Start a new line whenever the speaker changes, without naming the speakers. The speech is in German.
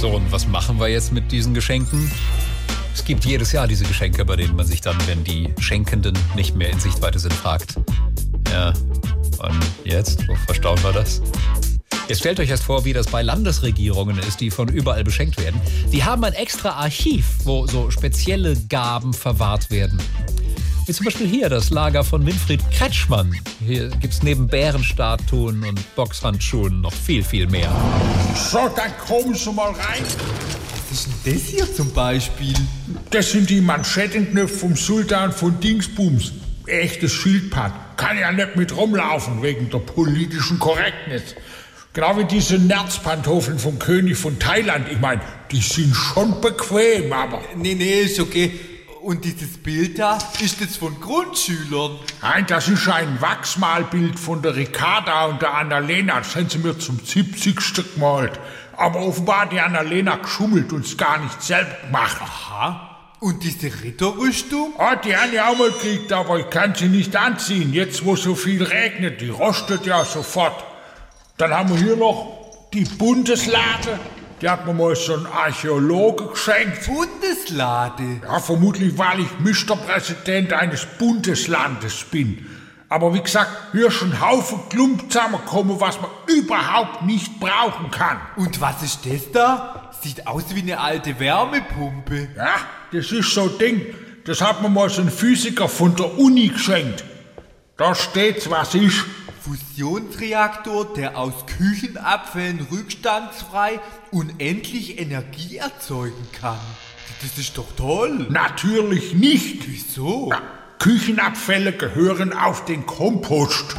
So, und was machen wir jetzt mit diesen Geschenken? Es gibt jedes Jahr diese Geschenke, bei denen man sich dann, wenn die Schenkenden nicht mehr in Sichtweite sind, fragt. Ja, und jetzt? Wo verstauen wir das? Jetzt stellt euch erst vor, wie das bei Landesregierungen ist, die von überall beschenkt werden. Die haben ein extra Archiv, wo so spezielle Gaben verwahrt werden. Wie zum Beispiel hier das Lager von Winfried Kretschmann. Hier gibt es neben Bärenstatuen und Boxhandschuhen noch viel, viel mehr.
So, dann kommen Sie mal rein.
Was ist denn das hier zum Beispiel?
Das sind die Manschettenknöpfe vom Sultan von Dingsbums. Echtes Schildpad. Kann ja nicht mit rumlaufen wegen der politischen Korrektness. Genau wie diese Nerzpantoffeln vom König von Thailand. Ich meine, die sind schon bequem, aber.
Nee, nee, ist okay. Und dieses Bild da, ist das von Grundschülern?
Nein, das ist ein Wachsmalbild von der Ricarda und der Annalena. Das haben sie mir zum 70. gemalt. Aber offenbar hat die Annalena geschummelt und es gar nicht selbst gemacht.
Aha. Und diese Ritterrüstung?
Ah, die haben ich auch mal gekriegt, aber ich kann sie nicht anziehen. Jetzt, wo so viel regnet, die rostet ja sofort. Dann haben wir hier noch die Bundeslade. Die hat mir mal so ein Archäologe geschenkt.
Bundeslade?
Ja, vermutlich, weil ich Ministerpräsident eines Bundeslandes bin. Aber wie gesagt, hier ist ein Haufen Klump zusammengekommen, was man überhaupt nicht brauchen kann.
Und was ist das da? Sieht aus wie eine alte Wärmepumpe.
Ja, das ist so ein Ding. Das hat mir mal so ein Physiker von der Uni geschenkt. Da steht's, was ist.
Fusionsreaktor, der aus Küchenabfällen rückstandsfrei unendlich Energie erzeugen kann. Das ist doch toll.
Natürlich nicht.
Wieso?
Ja, Küchenabfälle gehören auf den Kompost.